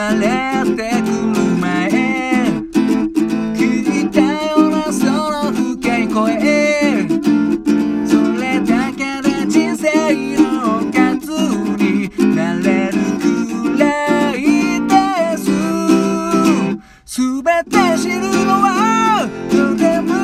まれてくる前聞いたようなその深い声。それだけで人生のおかずになれるくらいです。全て知るのはとても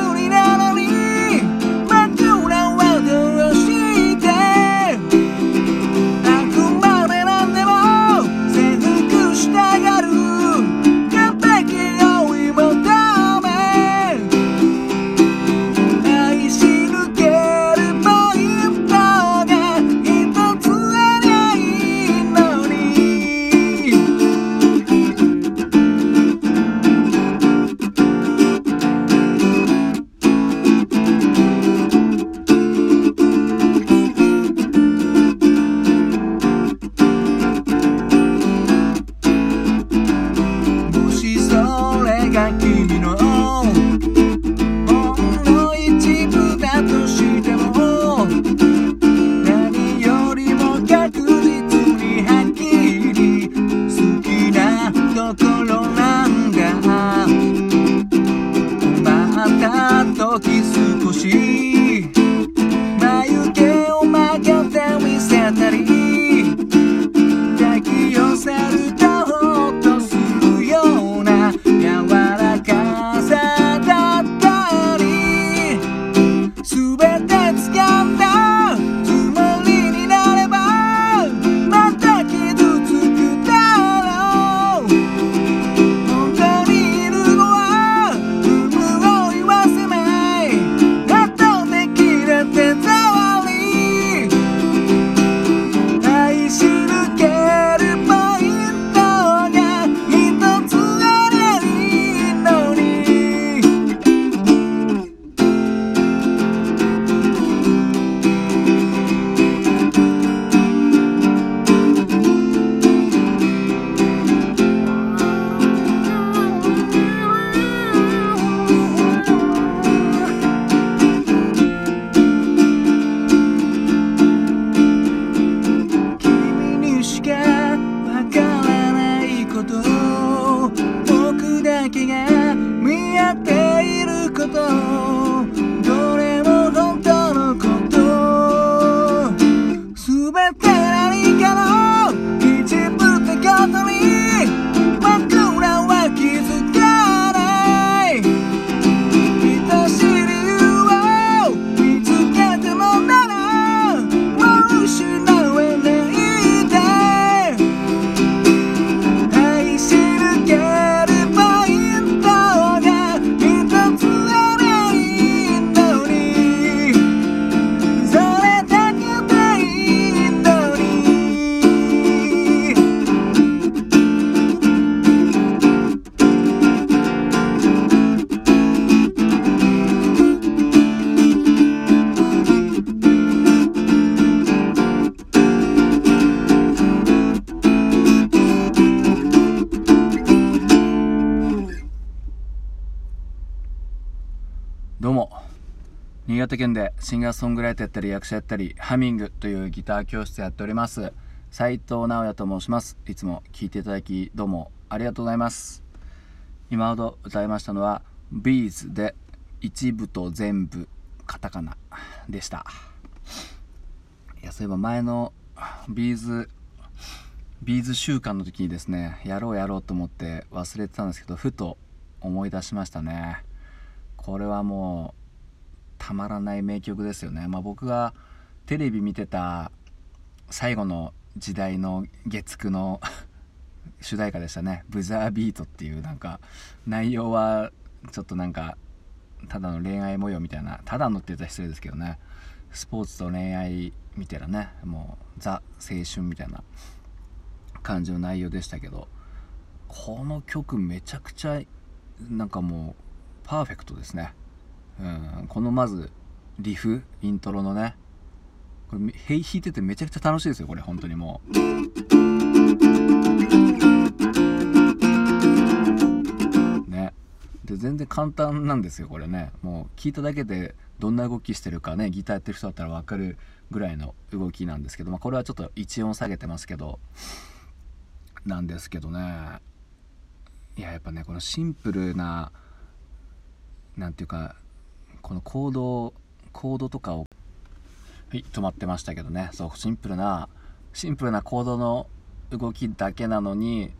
新潟県でシンガーソングライターやったり役者やったりハミングというギター教室やっております。斉藤直也と申します。いつも聴いていただきどうもありがとうございます。今ほど歌いましたのは B'zでイチブトゼンブカタカナでした。いやそういえば前の B'z B'z週間の時にですねやろうやろうと思って忘れてたんですけどふと思い出しましたね。これはもうたまらない名曲ですよね、まあ、僕がテレビ見てた最後の時代の月9の 主題歌でしたね「ブザービート」っていうなんか内容はちょっとなんかただの恋愛模様みたいなただのって言ったら失礼ですけどね。スポーツと恋愛みたいなねもうザ青春みたいな感じの内容でしたけどこの曲めちゃくちゃなんかもうパーフェクトですね、うん、このまずリフイントロのね。これ弾いててめちゃくちゃ楽しいですよこれ本当にもう。ね。で全然簡単なんですよこれね。もう聞いただけでどんな動きしてるかねギターやってる人だったら分かるぐらいの動きなんですけど、まあ、これはちょっと1音下げてますけどなんですけどね。いややっぱねこのシンプルななんていうかこのコードコードとかをはい止まってましたけどね。そうシンプルなシンプルなコードの動きだけなのに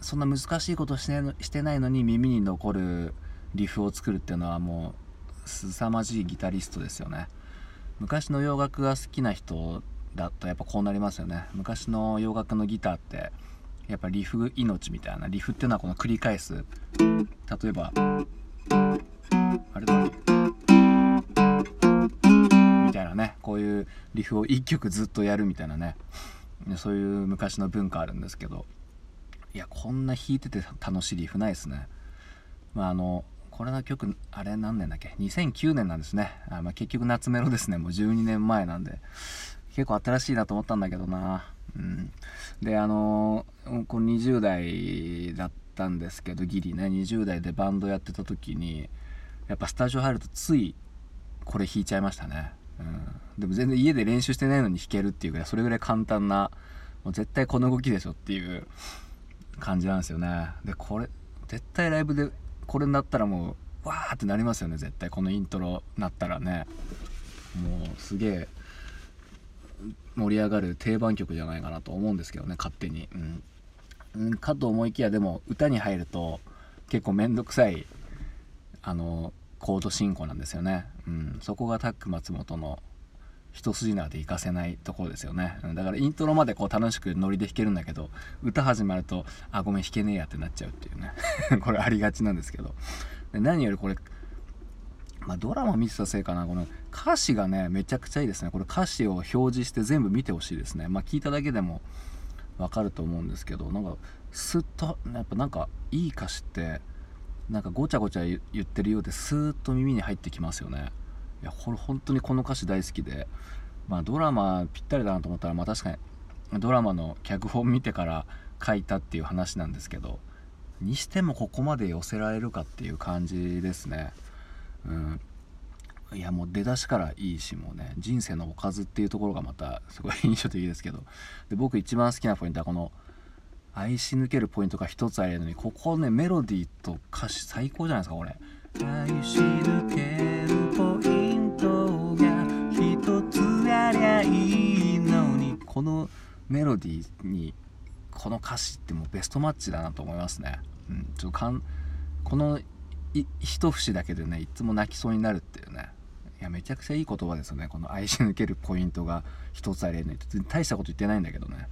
そんな難しいことしてしてないのに耳に残るリフを作るっていうのはもう凄まじいギタリストですよね。昔の洋楽が好きな人だとやっぱこうなりますよね。昔の洋楽のギターってやっぱリフ命みたいなリフっていうのはこの繰り返す。例えばあれだこういうリフを1曲ずっとやるみたいなね。そういう昔の文化あるんですけど。いやこんな弾いてて楽しいリフないですね。まああのこれの曲あれ何年だっけ？2009年なんですね。あ、まあ、結局夏メロですね。もう12年前なんで。結構新しいなと思ったんだけどな。うん。であのこれ20代だったんですけどギリね。20代でバンドやってた時にやっぱスタジオ入るとついこれ弾いちゃいましたね、うん、でも全然家で練習してないのに弾けるっていうぐらいそれぐらい簡単なもう絶対この動きでしょっていう感じなんですよね。でこれ絶対ライブでこれになったらもうわーってなりますよね絶対このイントロなったらね。もうすげえ盛り上がる定番曲じゃないかなと思うんですけどね勝手に、うん、かと思いきやでも歌に入ると結構めんどくさいあのコード進行なんですよね、うん、そこがタック松本の一筋縄でいかせないところですよね、うん、だからイントロまでこう楽しくノリで弾けるんだけど歌始まるとあごめん弾けねえやってなっちゃうっていうね。これありがちなんですけど。で何よりこれまあ、ドラマ見てたせいかな。この歌詞がねめちゃくちゃいいですね。これ歌詞を表示して全部見てほしいですね。まあ聞いただけでもわかると思うんですけどなんかスッとやっぱなんかいい歌詞ってなんかごちゃごちゃ言ってるようでスーッと耳に入ってきますよね。いやこれ本当にこの歌詞大好きで。まあドラマぴったりだなと思ったらまあ確かにドラマの脚本見てから書いたっていう話なんですけどにしてもここまで寄せられるかっていう感じですね。うん。いやもう出だしからいいしもうね人生のおかずっていうところがまたすごい印象的ですけど。で僕一番好きなポイントはこの愛し抜けるポイントが一つあるのにここねメロディーと歌詞最高じゃないですかこれ。愛し抜けるポイントが一つありゃいいのにこのメロディーにこの歌詞ってもうベストマッチだなと思いますね、うん、ちょっとかんこの一節だけでねいつも泣きそうになるっていうね。やめちゃくちゃいい言葉ですよね。この愛し抜けるポイントが一つありえないって大したこと言ってないんだけどね。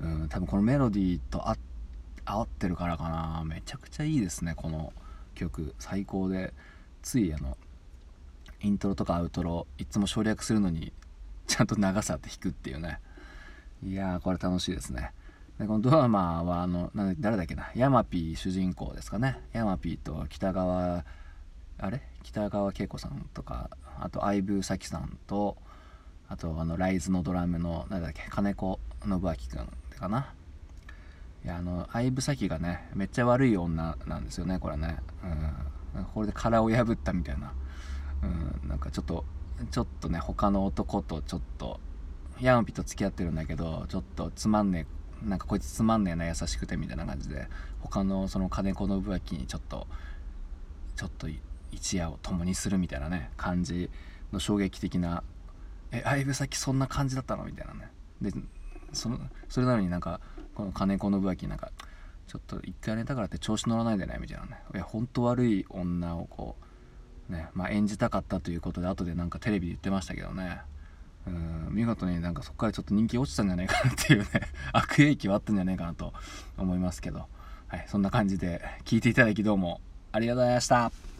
うん多分このメロディーと合ってるからかな。めちゃくちゃいいですねこの曲。最高で。ついあのイントロとかアウトロいつも省略するのにちゃんと長さって弾くっていうね。いやーこれ楽しいですね。でこのドラマはあのな誰だっけな。ヤマピー主人公ですかね。ヤマピーと北川あれ？北川景子さんとかあと相武咲さんとあとあのライズのドラムの何だっけ金子信明君かな。いやあの相武咲がねめっちゃ悪い女なんですよねこれね、うん、これで殻を破ったみたいな、うん、なんかちょっとちょっとね他の男とちょっとヤマピと付き合ってるんだけどちょっとつまんねえなんかこいつつまんねえな優しくてみたいな感じで他のその金子信明にちょっとちょっと一夜を共にするみたいなね感じの衝撃的な「え相武咲そんな感じだったの?」みたいなねでそのそれなのになんかこの金子信明なんかちょっと一回寝たからって調子乗らないでねみたいなねいや本当悪い女をこうねまあ演じたかったということで後でなんかテレビで言ってましたけどねうん見事になんかそこからちょっと人気落ちたんじゃないかなっていうね 悪影響あったんじゃないかなと思いますけど、はい、そんな感じで聞いていただきどうもありがとうございました。